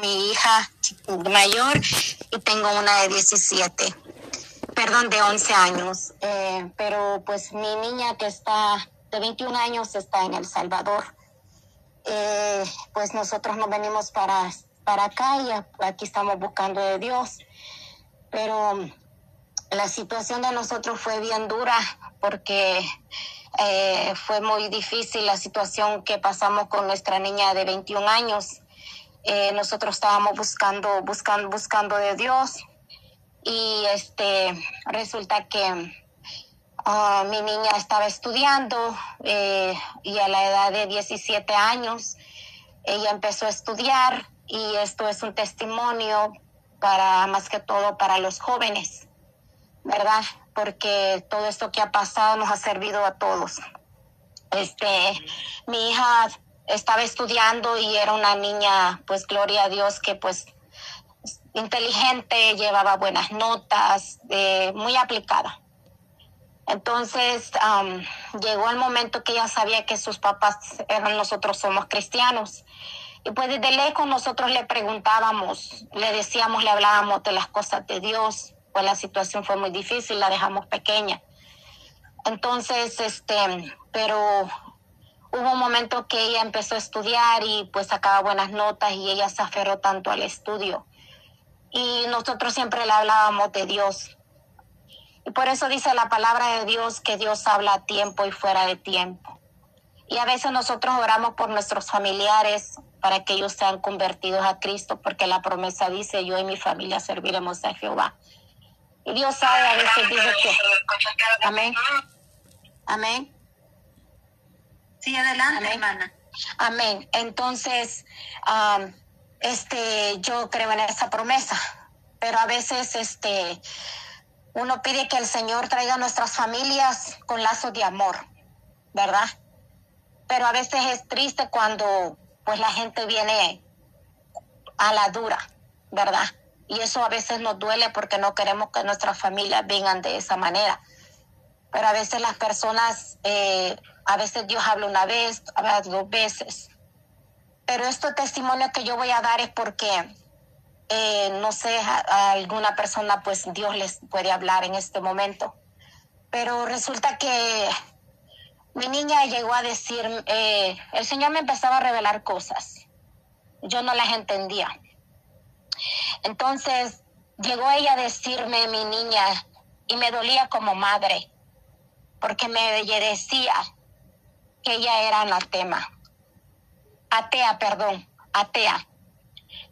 mi hija mayor y tengo una de 17, perdón, de 11 años. Eh, pero pues mi niña que está de 21 años está en El Salvador. Eh, pues nosotros nos venimos para, para acá y aquí estamos buscando de Dios. Pero la situación de nosotros fue bien dura porque eh, fue muy difícil la situación que pasamos con nuestra niña de 21 años. Eh, nosotros estábamos buscando, buscando, buscando de Dios y este resulta que ah, mi niña estaba estudiando eh, y a la edad de 17 años ella empezó a estudiar y esto es un testimonio para más que todo para los jóvenes, ¿verdad? Porque todo esto que ha pasado nos ha servido a todos. Este, mi hija estaba estudiando y era una niña, pues gloria a Dios, que pues inteligente, llevaba buenas notas, eh, muy aplicada. Entonces llegó el momento que ella sabía que sus papás eran nosotros somos cristianos. Y pues desde lejos nosotros le preguntábamos, le decíamos, le hablábamos de las cosas de Dios, pues la situación fue muy difícil, la dejamos pequeña. Entonces, este, pero hubo un momento que ella empezó a estudiar y pues sacaba buenas notas y ella se aferró tanto al estudio. Y nosotros siempre le hablábamos de Dios. Y por eso dice la palabra de Dios que Dios habla a tiempo y fuera de tiempo. Y a veces nosotros oramos por nuestros familiares para que ellos sean convertidos a Cristo, porque la promesa dice, yo y mi familia serviremos a Jehová. Y Dios sabe, a veces dice que... Amén. Amén. Sí, adelante, hermana. Amén. Entonces, este, yo creo en esa promesa, pero a veces, este, uno pide que el Señor traiga a nuestras familias con lazos de amor, ¿verdad? Pero a veces es triste cuando, pues, la gente viene a la dura, ¿verdad? Y eso a veces nos duele porque no queremos que nuestras familias vengan de esa manera. Pero a veces las personas eh, a veces Dios habla una vez, a veces dos veces. Pero este testimonio que yo voy a dar es porque, eh, no sé, a, alguna persona pues Dios les puede hablar en este momento. Pero resulta que mi niña llegó a decir, eh, el Señor me empezaba a revelar cosas. Yo no las entendía. Entonces llegó ella a decirme, mi niña, y me dolía como madre, porque me decía, que ella era anatema, atea, perdón, atea,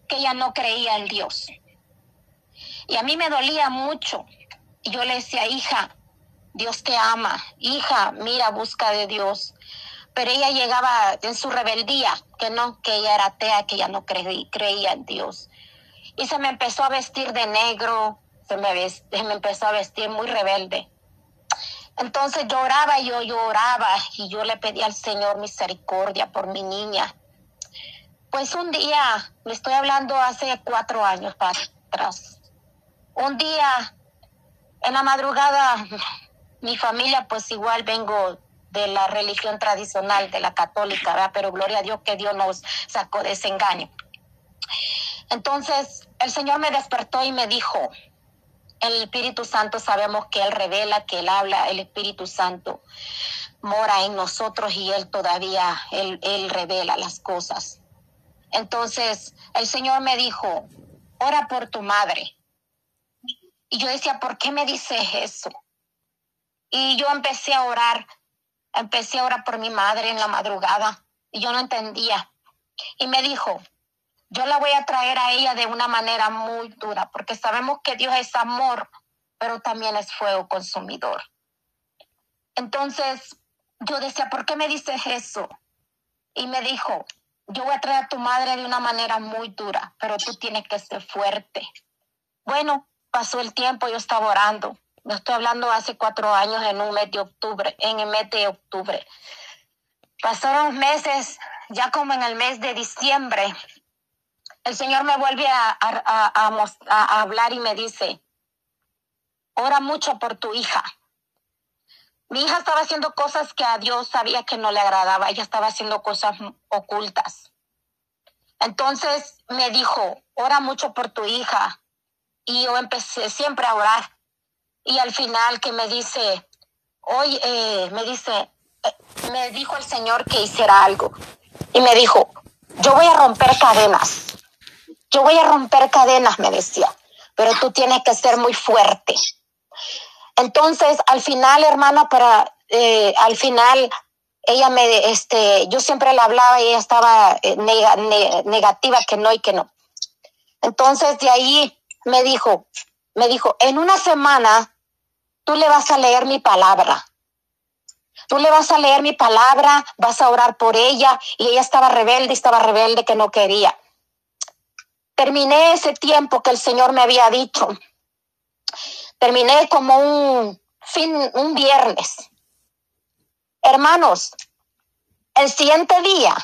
que ella no creía en Dios. Y a mí me dolía mucho. Y yo le decía, hija, Dios te ama, hija, mira, busca de Dios. Pero ella llegaba en su rebeldía, que no, que ella era atea, que ella no creía en Dios. Y se me empezó a vestir de negro, se me, se me empezó a vestir muy rebelde. Entonces lloraba yo lloraba y yo le pedí al Señor misericordia por mi niña. Pues un día, le estoy hablando hace cuatro años para atrás, un día en la madrugada, mi familia pues igual vengo de la religión tradicional, de la católica, ¿verdad? pero gloria a Dios que Dios nos sacó de ese engaño. Entonces el Señor me despertó y me dijo, el Espíritu Santo sabemos que Él revela, que Él habla, el Espíritu Santo mora en nosotros y Él todavía, Él, revela las cosas. Entonces, el Señor me dijo, ora por tu madre. Y yo decía, ¿por qué me dices eso? Y yo empecé a orar, empecé a orar por mi madre en la madrugada y yo no entendía. Y me dijo, yo la voy a traer a ella de una manera muy dura, porque sabemos que Dios es amor, pero también es fuego consumidor. Entonces, yo decía, ¿por qué me dices eso? Y me dijo, yo voy a traer a tu madre de una manera muy dura, pero tú tienes que ser fuerte. Bueno, pasó el tiempo, yo estaba orando. No estoy hablando hace cuatro años en un mes de octubre, en el mes de octubre. Pasaron meses, ya como en el mes de diciembre, el Señor me vuelve a, hablar y me dice, ora mucho por tu hija. Mi hija estaba haciendo cosas que a Dios sabía que no le agradaba. Ella estaba haciendo cosas ocultas. Entonces me dijo, ora mucho por tu hija. Y yo empecé siempre a orar. Y al final que me dice, hoy eh, me dice, eh, me dijo el Señor que hiciera algo. Y me dijo, yo voy a romper cadenas. Yo voy a romper cadenas, me decía, pero tú tienes que ser muy fuerte. Entonces, al final, hermana, para, eh, al final, ella me, este, yo siempre le hablaba y ella estaba eh, negativa, que no y que no. Entonces, de ahí me dijo, me dijo, en una semana tú le vas a leer mi palabra. Tú le vas a leer mi palabra, vas a orar por ella. Y ella estaba rebelde, estaba rebelde que no quería. Terminé ese tiempo que el Señor me había dicho. Terminé como un fin, un viernes. Hermanos, el siguiente día,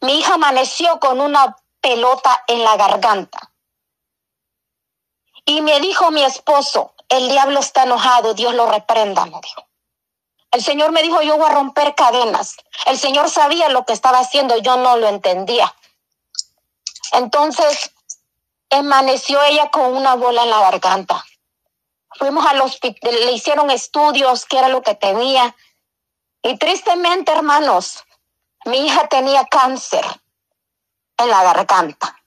mi hija amaneció con una pelota en la garganta. Y me dijo mi esposo, el diablo está enojado, Dios lo reprenda, me dijo. El Señor me dijo, yo voy a romper cadenas. El Señor sabía lo que estaba haciendo, yo no lo entendía. Entonces, amaneció ella con una bola en la garganta. Fuimos al hospital, le hicieron estudios, qué era lo que tenía. Y tristemente, hermanos, mi hija tenía cáncer en la garganta.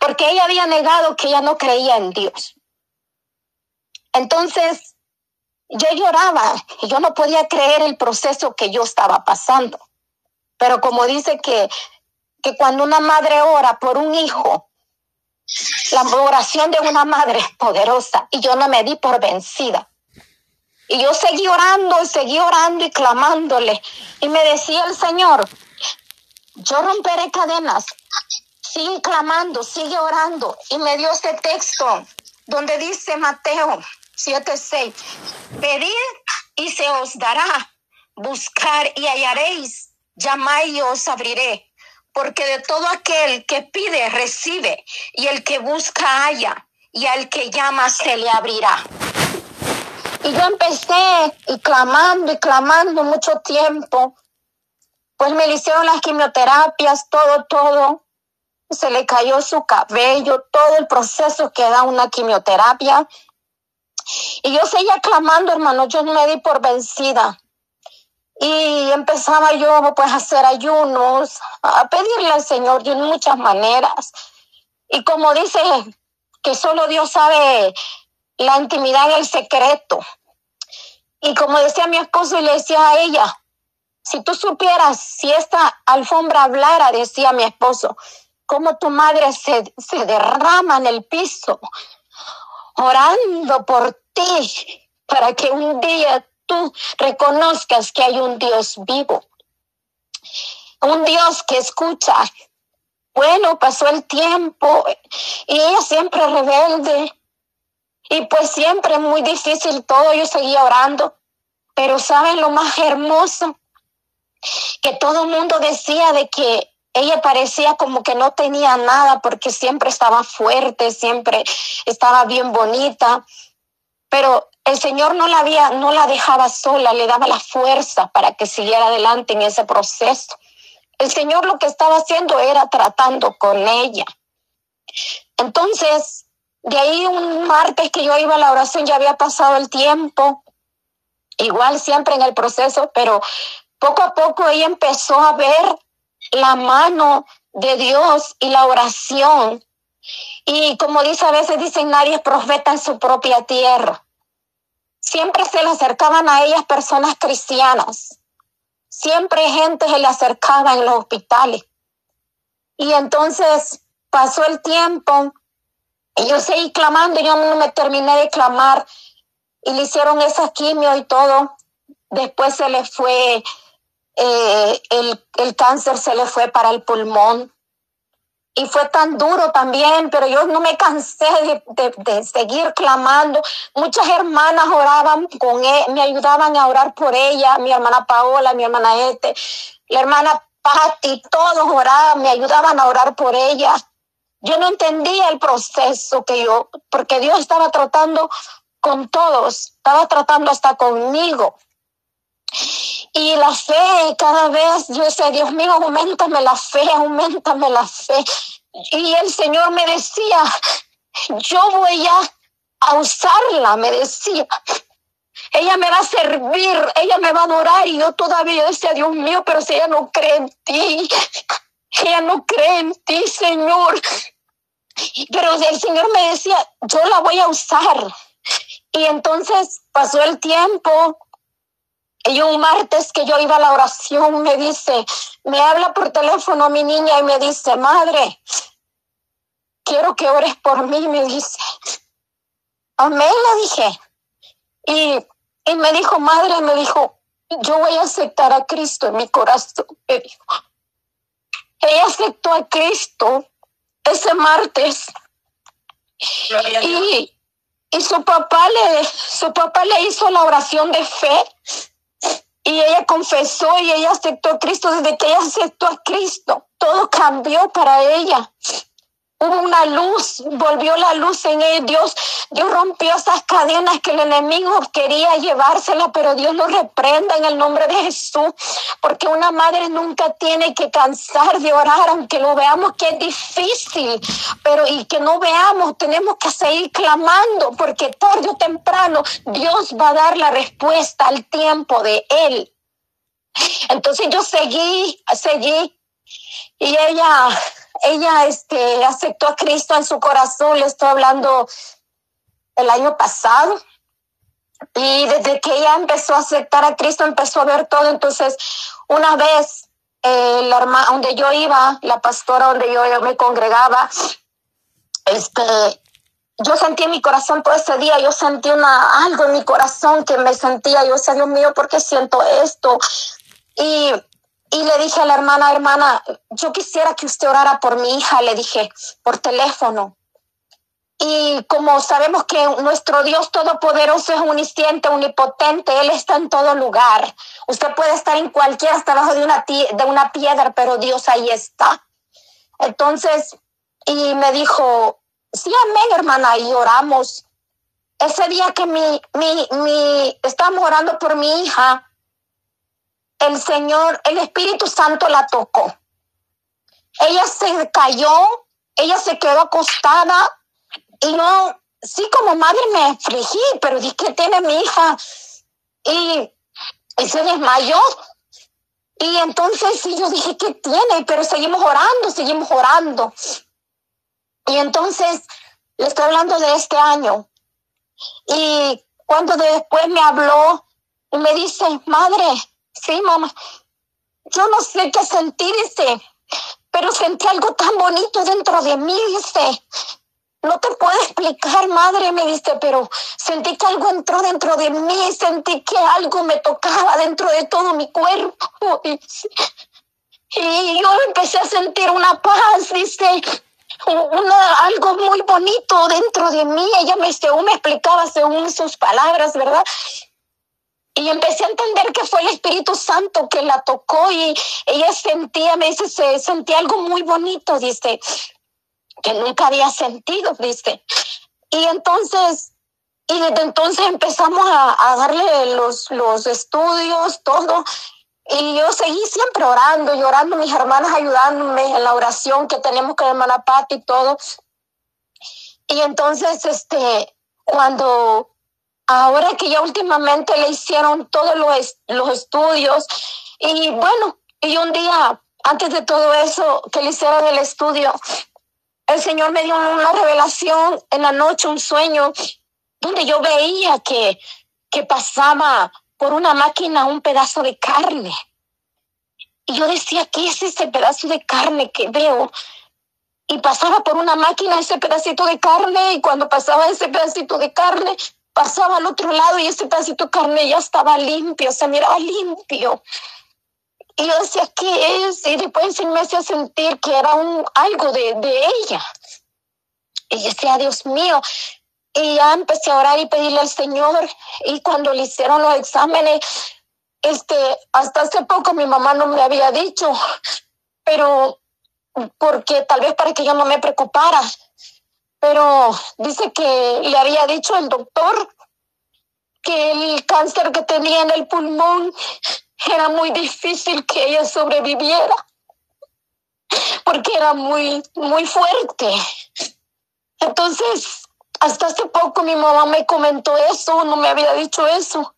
Porque ella había negado que ella no creía en Dios. Entonces, yo lloraba y yo no podía creer el proceso que yo estaba pasando. Pero como dice que que cuando una madre ora por un hijo, la oración de una madre es poderosa y yo no me di por vencida. Y yo seguí orando y seguí orando y clamándole. Y me decía el Señor, yo romperé cadenas. Sigue clamando, sigue orando. Y me dio este texto donde dice Mateo 7:6, pedid y se os dará, buscar y hallaréis, llamad y os abriré porque de todo aquel que pide recibe, y el que busca halla, y al que llama se le abrirá. Y yo empecé y clamando y clamando mucho tiempo, pues me hicieron las quimioterapias, todo, todo. Se le cayó su cabello, todo el proceso que da una quimioterapia. Y yo seguía clamando, hermano, yo no me di por vencida. Y empezaba yo pues a hacer ayunos, a pedirle al Señor de muchas maneras. Y como dice que solo Dios sabe la intimidad y el secreto. Y como decía mi esposo y le decía a ella, si tú supieras, si esta alfombra hablara, decía mi esposo, cómo tu madre se, se derrama en el piso, orando por ti, para que un día tú reconozcas que hay un Dios vivo, un Dios que escucha. Bueno, pasó el tiempo y ella siempre rebelde y pues siempre muy difícil todo, yo seguía orando, pero ¿saben lo más hermoso? Que todo el mundo decía de que ella parecía como que no tenía nada porque siempre estaba fuerte, siempre estaba bien bonita, pero el Señor no la había, no la dejaba sola, le daba la fuerza para que siguiera adelante en ese proceso. El Señor lo que estaba haciendo era tratando con ella. Entonces, de ahí un martes que yo iba a la oración ya había pasado el tiempo, igual siempre en el proceso, pero poco a poco ella empezó a ver la mano de Dios y la oración. Y como dice a veces, dicen, nadie es profeta en su propia tierra siempre se le acercaban a ellas personas cristianas. Siempre gente se le acercaba en los hospitales. Y entonces pasó el tiempo yo seguí clamando, yo no me terminé de clamar y le hicieron esa quimio y todo. Después se le fue, eh, el, el cáncer se le fue para el pulmón y fue tan duro también, pero yo no me cansé de, seguir clamando. Muchas hermanas oraban con él, me ayudaban a orar por ella, mi hermana Paola, mi hermana Ete, la hermana Patti, todos oraban, me ayudaban a orar por ella. Yo no entendía el proceso que yo, porque Dios estaba tratando con todos, estaba tratando hasta conmigo. Y la fe, cada vez, yo decía, Dios mío, aumentame la fe, aumentame la fe. Y el Señor me decía, yo voy a, a usarla, me decía. Ella me va a servir, ella me va a adorar. Y yo todavía decía, Dios mío, pero si ella no cree en ti, ella no cree en ti, Señor. Pero el Señor me decía, yo la voy a usar. Y entonces pasó el tiempo, y un martes que yo iba a la oración, me dice, me habla por teléfono mi niña y me dice, madre, quiero que ores por mí, me dice. Amén, le dije. Y, y me dijo, madre, me dijo, yo voy a aceptar a Cristo en mi corazón, me dijo. Ella aceptó a Cristo ese martes. Y, y su papá le, su papá le hizo la oración de fe y ella confesó y ella aceptó a Cristo. Desde que ella aceptó a Cristo, todo cambió para ella. Hubo una luz, volvió la luz en él. Dios, Dios rompió esas cadenas que el enemigo quería llevársela, pero Dios lo reprenda en el nombre de Jesús, porque una madre nunca tiene que cansar de orar, aunque lo veamos que es difícil, pero y que no veamos, tenemos que seguir clamando, porque tarde o temprano Dios va a dar la respuesta al tiempo de Él. Entonces yo seguí, seguí, y ella ella este, aceptó a Cristo en su corazón, le estoy hablando el año pasado. Y desde que ella empezó a aceptar a Cristo, empezó a ver todo. Entonces, una vez, eh, la hermana, donde yo iba, la pastora donde yo, me congregaba, este, yo sentí en mi corazón todo ese día, yo sentí una, algo en mi corazón que me sentía, yo decía, Dios mío, ¿por qué siento esto? Y y le dije a la hermana, hermana, yo quisiera que usted orara por mi hija, le dije, por teléfono. Y como sabemos que nuestro Dios Todopoderoso es omnisciente, omnipotente, Él está en todo lugar. Usted puede estar en cualquier, hasta abajo de una, de una piedra, pero Dios ahí está. Entonces, y me dijo, sí, amén, hermana, y oramos. Ese día que mi, mi, mi, estábamos orando por mi hija, el Señor, el Espíritu Santo la tocó. Ella se cayó, ella se quedó acostada y yo, sí, como madre me afligí, pero dije, ¿qué tiene mi hija? Y, se desmayó. Y entonces sí, yo dije, ¿qué tiene? Pero seguimos orando, seguimos orando. Y entonces le estoy hablando de este año. Y cuando después me habló y me dice, madre, Sí, mamá. Yo no sé qué sentir, dice, pero sentí algo tan bonito dentro de mí, dice. No te puedo explicar, madre, me dice, pero sentí que algo entró dentro de mí, sentí que algo me tocaba dentro de todo mi cuerpo. Y yo empecé a sentir una paz, dice, una, algo muy bonito dentro de mí. Ella me, según me explicaba según sus palabras, ¿verdad? Y empecé a entender que fue el Espíritu Santo que la tocó y ella sentía, me dice, se sentía algo muy bonito, dice, que nunca había sentido, dice. Y entonces, y desde entonces empezamos a, a darle los, los estudios, todo. Y yo seguí siempre orando y orando, mis hermanas ayudándome en la oración que tenemos con hermana Pati y todo. Y entonces, este, cuando ahora que ya últimamente le hicieron todos los, los estudios y bueno, y un día antes de todo eso que le hicieron el estudio, el Señor me dio una revelación en la noche, un sueño, donde yo veía que, que pasaba por una máquina un pedazo de carne. Y yo decía, ¿qué es ese pedazo de carne que veo? Y pasaba por una máquina ese pedacito de carne y cuando pasaba ese pedacito de carne, pasaba al otro lado y ese pedacito de carne ya estaba limpio, se miraba limpio. Y yo decía, ¿qué es? Y después me hacía sentir que era un, algo de, de ella. Y yo decía, Dios mío. Y ya empecé a orar y pedirle al Señor. Y cuando le hicieron los exámenes, este, hasta hace poco mi mamá no me había dicho, pero porque tal vez para que yo no me preocupara pero dice que le había dicho el doctor que el cáncer que tenía en el pulmón era muy difícil que ella sobreviviera porque era muy, muy fuerte. Entonces, hasta hace poco mi mamá me comentó eso, no me había dicho eso.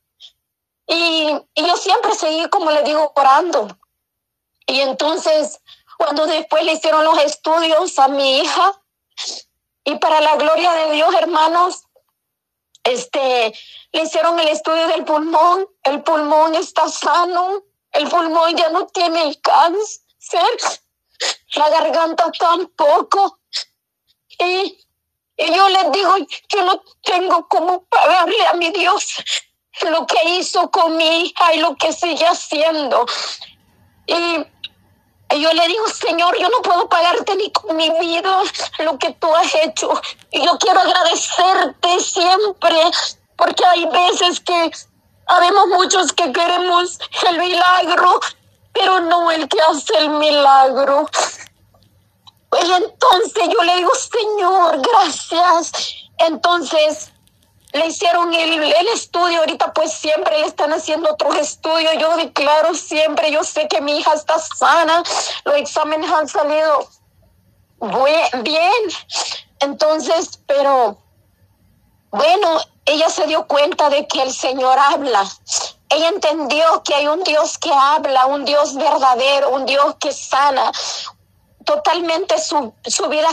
Y, y yo siempre seguí, como le digo, orando. Y entonces, cuando después le hicieron los estudios a mi hija, y para la gloria de Dios, hermanos, este, le hicieron el estudio del pulmón, el pulmón está sano, el pulmón ya no tiene el cáncer, la garganta tampoco. Y, y yo les digo, yo no tengo cómo pagarle a mi Dios lo que hizo con mi hija y lo que sigue haciendo. Y yo le digo, Señor, yo no puedo pagarte ni con mi vida lo que tú has hecho. Y yo quiero agradecerte siempre, porque hay veces que habemos muchos que queremos el milagro, pero no el que hace el milagro. Y entonces yo le digo, Señor, gracias. Entonces, le hicieron el, estudio, ahorita pues siempre le están haciendo otros estudios, yo declaro siempre, yo sé que mi hija está sana, los exámenes han salido bien, entonces, pero bueno, ella se dio cuenta de que el Señor habla. Ella entendió que hay un Dios que habla, un Dios verdadero, un Dios que sana. Totalmente su, su vida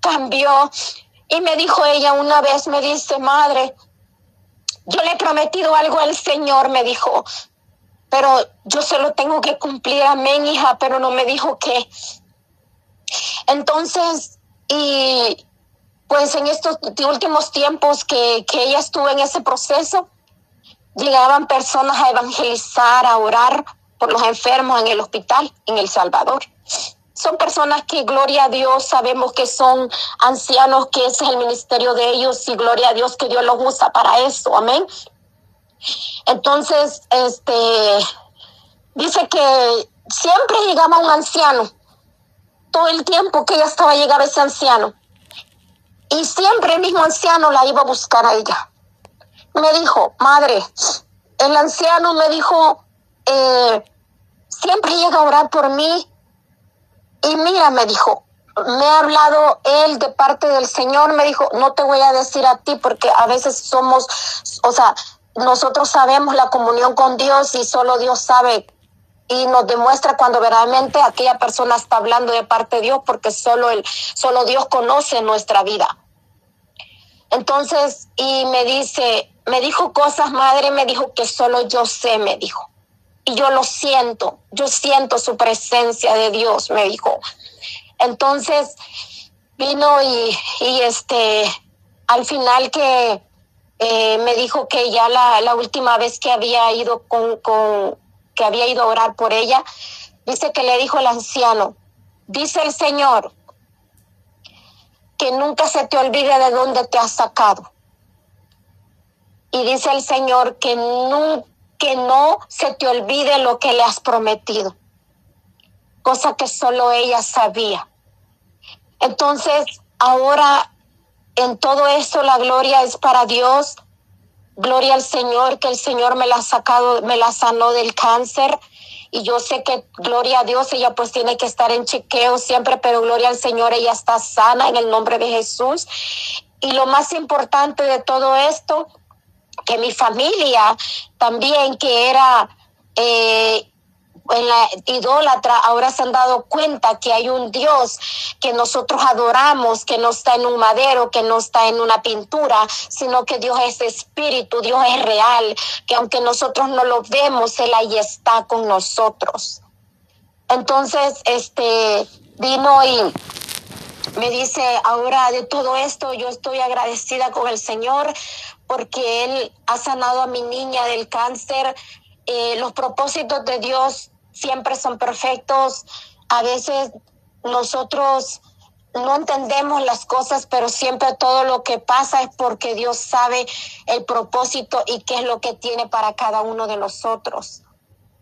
cambió. Y me dijo ella una vez, me dice, madre, yo le he prometido algo al Señor, me dijo, pero yo se lo tengo que cumplir, amén, hija, pero no me dijo qué. Entonces, y pues en estos últimos tiempos que, que ella estuvo en ese proceso, llegaban personas a evangelizar, a orar por los enfermos en el hospital en El Salvador son personas que, gloria a Dios, sabemos que son ancianos, que ese es el ministerio de ellos y gloria a Dios que Dios los usa para eso, amén. Entonces, este, dice que siempre llegaba un anciano, todo el tiempo que ella estaba llegaba ese anciano, y siempre el mismo anciano la iba a buscar a ella. Me dijo, madre, el anciano me dijo, eh, siempre llega a orar por mí mira, me dijo, me ha hablado él de parte del Señor, me dijo, no te voy a decir a ti porque a veces somos, o sea, nosotros sabemos la comunión con Dios y solo Dios sabe y nos demuestra cuando verdaderamente aquella persona está hablando de parte de Dios porque solo él, solo Dios conoce nuestra vida. Entonces, y me dice, me dijo cosas, madre, me dijo que solo yo sé, me dijo y yo lo siento, yo siento su presencia de Dios, me dijo. Entonces vino y, y este, al final que eh, me dijo que ya la, la, última vez que había ido con, con, que había ido a orar por ella, dice que le dijo el anciano, dice el Señor, que nunca se te olvide de dónde te has sacado. Y dice el Señor que nunca que no se te olvide lo que le has prometido, cosa que solo ella sabía. Entonces, ahora en todo esto la gloria es para Dios. Gloria al Señor, que el Señor me la ha sacado, me la sanó del cáncer. Y yo sé que, gloria a Dios, ella pues tiene que estar en chequeo siempre, pero gloria al Señor, ella está sana en el nombre de Jesús. Y lo más importante de todo esto que mi familia también, que era eh, idólatra, ahora se han dado cuenta que hay un Dios que nosotros adoramos, que no está en un madero, que no está en una pintura, sino que Dios es espíritu, Dios es real, que aunque nosotros no lo vemos, Él ahí está con nosotros. Entonces, este, vino y me dice, ahora de todo esto, yo estoy agradecida con el Señor porque Él ha sanado a mi niña del cáncer. Eh, los propósitos de Dios siempre son perfectos. A veces nosotros no entendemos las cosas, pero siempre todo lo que pasa es porque Dios sabe el propósito y qué es lo que tiene para cada uno de nosotros.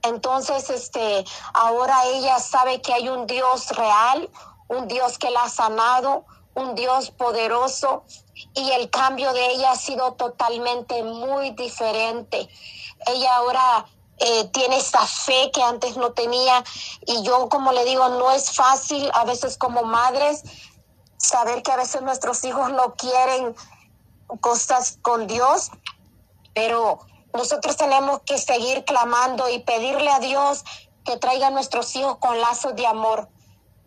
Entonces, este, ahora ella sabe que hay un Dios real, un Dios que la ha sanado, un Dios poderoso y el cambio de ella ha sido totalmente muy diferente. Ella ahora eh, tiene esa fe que antes no tenía y yo como le digo, no es fácil a veces como madres saber que a veces nuestros hijos no quieren cosas con Dios, pero nosotros tenemos que seguir clamando y pedirle a Dios que traiga a nuestros hijos con lazos de amor.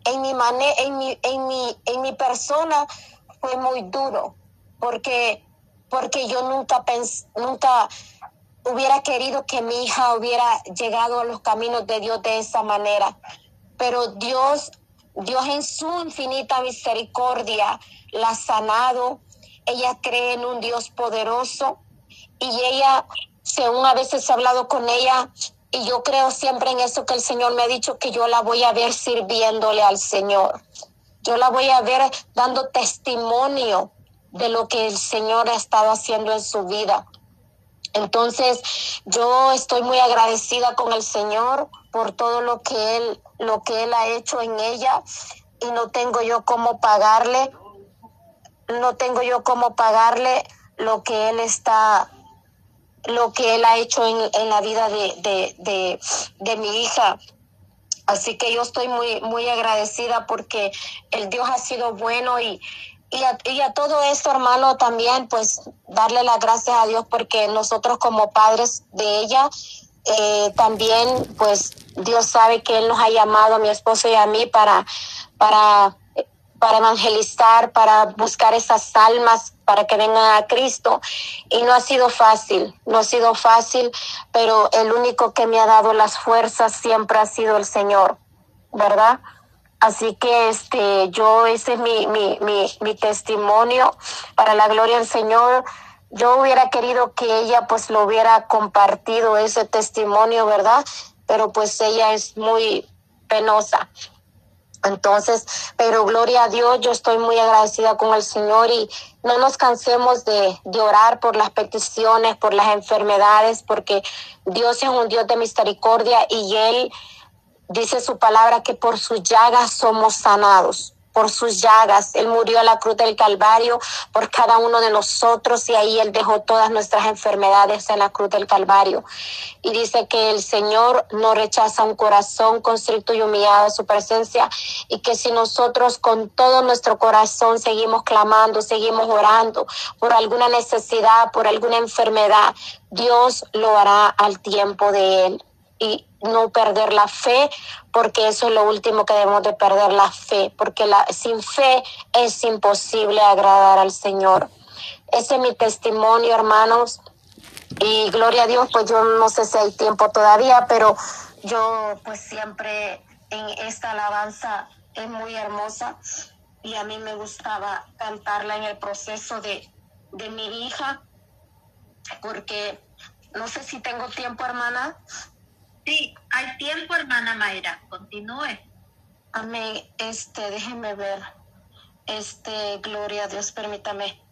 En mi, en mi, en mi, en mi persona fue muy duro porque, porque yo nunca pensé, nunca hubiera querido que mi hija hubiera llegado a los caminos de Dios de esa manera. Pero Dios, Dios en su infinita misericordia la ha sanado. Ella cree en un Dios poderoso y ella, según a veces he hablado con ella, y yo creo siempre en eso que el Señor me ha dicho que yo la voy a ver sirviéndole al Señor. Yo la voy a ver dando testimonio de lo que el Señor ha estado haciendo en su vida. Entonces, yo estoy muy agradecida con el Señor por todo lo que él lo que él ha hecho en ella y no tengo yo cómo pagarle no tengo yo cómo pagarle lo que él está lo que él ha hecho en, en la vida de, de, de, mi hija. Así que yo estoy muy, muy agradecida porque el Dios ha sido bueno y, y a, todo esto, hermano, también, pues darle las gracias a Dios porque nosotros como padres de ella, eh, también, pues Dios sabe que Él nos ha llamado a mi esposo y a mí para, para, para evangelizar, para buscar esas almas, para que vengan a Cristo. Y no ha sido fácil, no ha sido fácil, pero el único que me ha dado las fuerzas siempre ha sido el Señor, ¿verdad? Así que este, yo, ese es mi, mi, mi, mi testimonio para la gloria del Señor. Yo hubiera querido que ella pues lo hubiera compartido ese testimonio, ¿verdad? Pero pues ella es muy penosa. Entonces, pero gloria a Dios, yo estoy muy agradecida con el Señor y no nos cansemos de, de, orar por las peticiones, por las enfermedades, porque Dios es un Dios de misericordia y Él Dice su palabra que por sus llagas somos sanados por sus llagas. Él murió a la cruz del Calvario por cada uno de nosotros y ahí Él dejó todas nuestras enfermedades en la cruz del Calvario. Y dice que el Señor no rechaza un corazón constricto y humillado a su presencia y que si nosotros con todo nuestro corazón seguimos clamando, seguimos orando por alguna necesidad, por alguna enfermedad, Dios lo hará al tiempo de Él y no perder la fe, porque eso es lo último que debemos de perder la fe, porque la, sin fe es imposible agradar al Señor. Ese es mi testimonio, hermanos. Y gloria a Dios, pues yo no sé si hay tiempo todavía, pero yo pues siempre en esta alabanza es muy hermosa y a mí me gustaba cantarla en el proceso de, de mi hija, porque no sé si tengo tiempo, hermana, Sí, hay tiempo, hermana Mayra. Continúe. Amén. Este, déjeme ver. Este, gloria a Dios, permítame.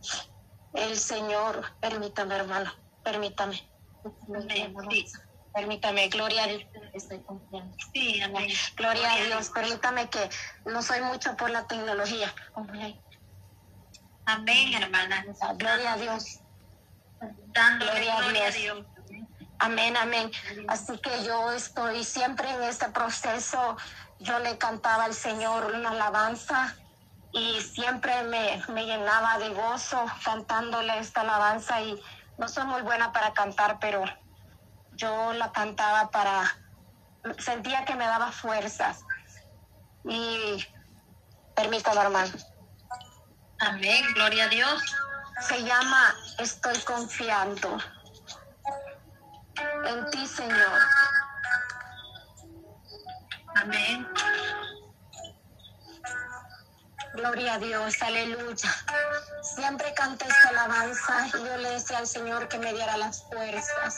El Señor, permítame, hermano, permítame. Sí. Permítame, gloria a Dios. Estoy. Sí, amén. Gloria, a Dios. Permítame que no soy mucho por la tecnología. Amén, hermana. Gloria a Dios. Dando gloria, gloria a Dios. Amén, amén. Así que yo estoy siempre en este proceso. Yo le cantaba al Señor una alabanza y siempre me, me llenaba de gozo cantándole esta alabanza y no soy muy buena para cantar, pero yo la cantaba para, sentía que me daba fuerzas. Y permítame, hermano. Amén, gloria a Dios. Se llama Estoy confiando en ti, Señor. Amén. Gloria a Dios, aleluya. Siempre canté esta alabanza y yo le decía al Señor que me diera las fuerzas.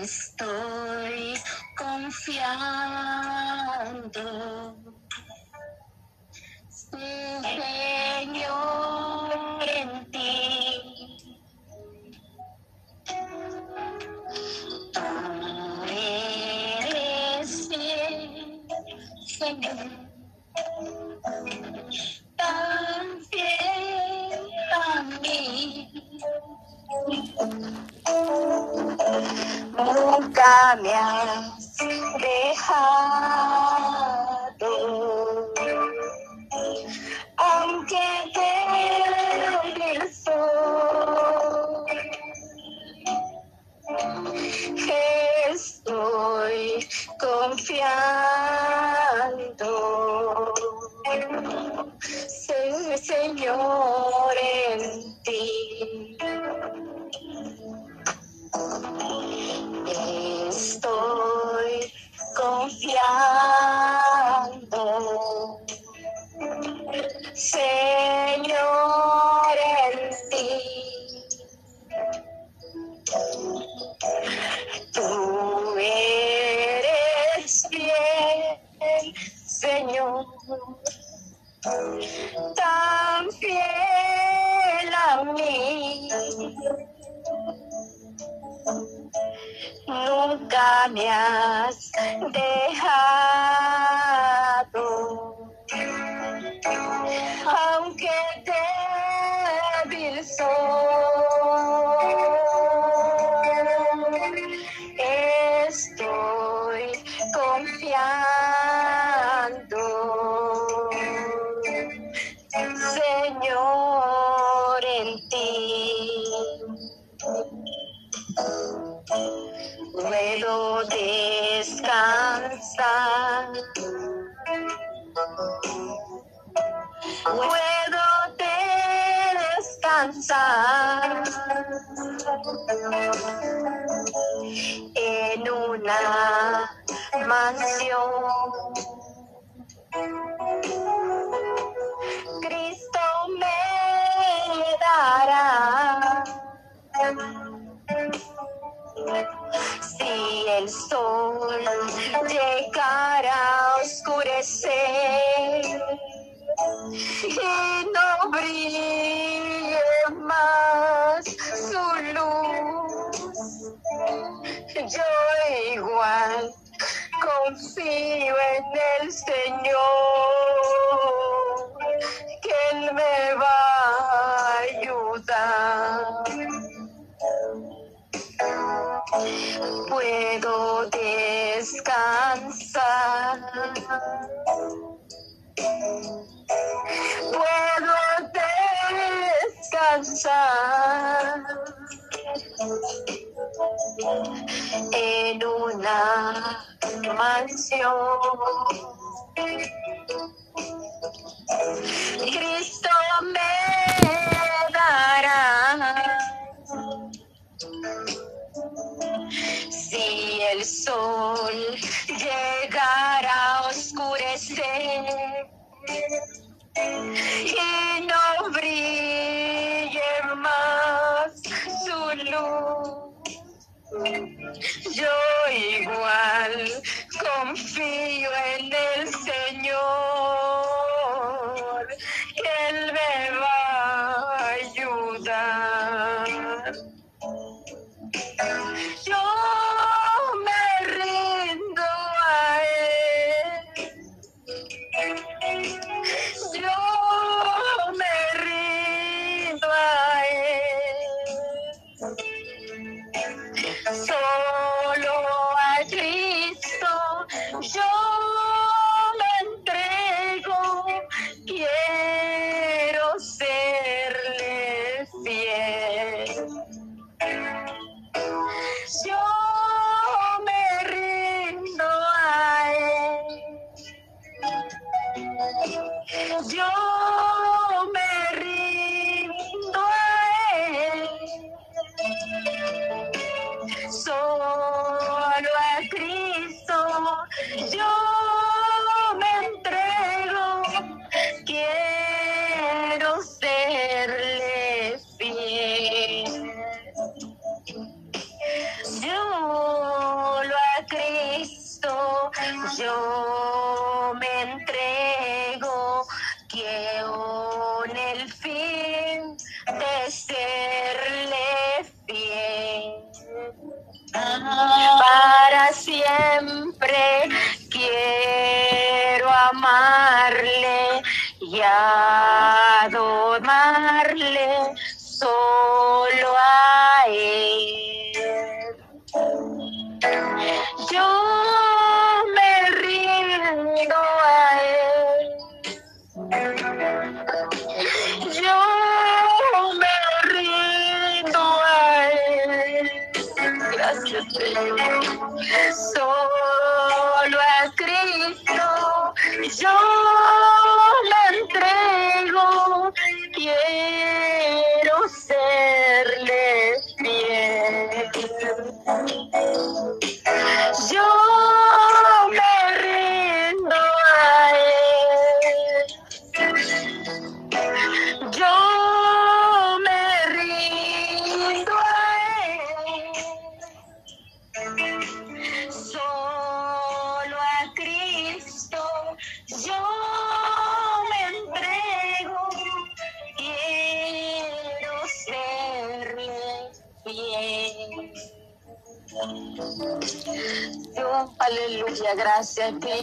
Estoy confiando Señor, en ti. Señor. Nunca me has dejado. yo igual confío en el Señor, que Él me va a ayudar. Puedo descansar. Puedo descansar en una mansión. Cristo me dará si el sol llegara a oscurecer y no brillar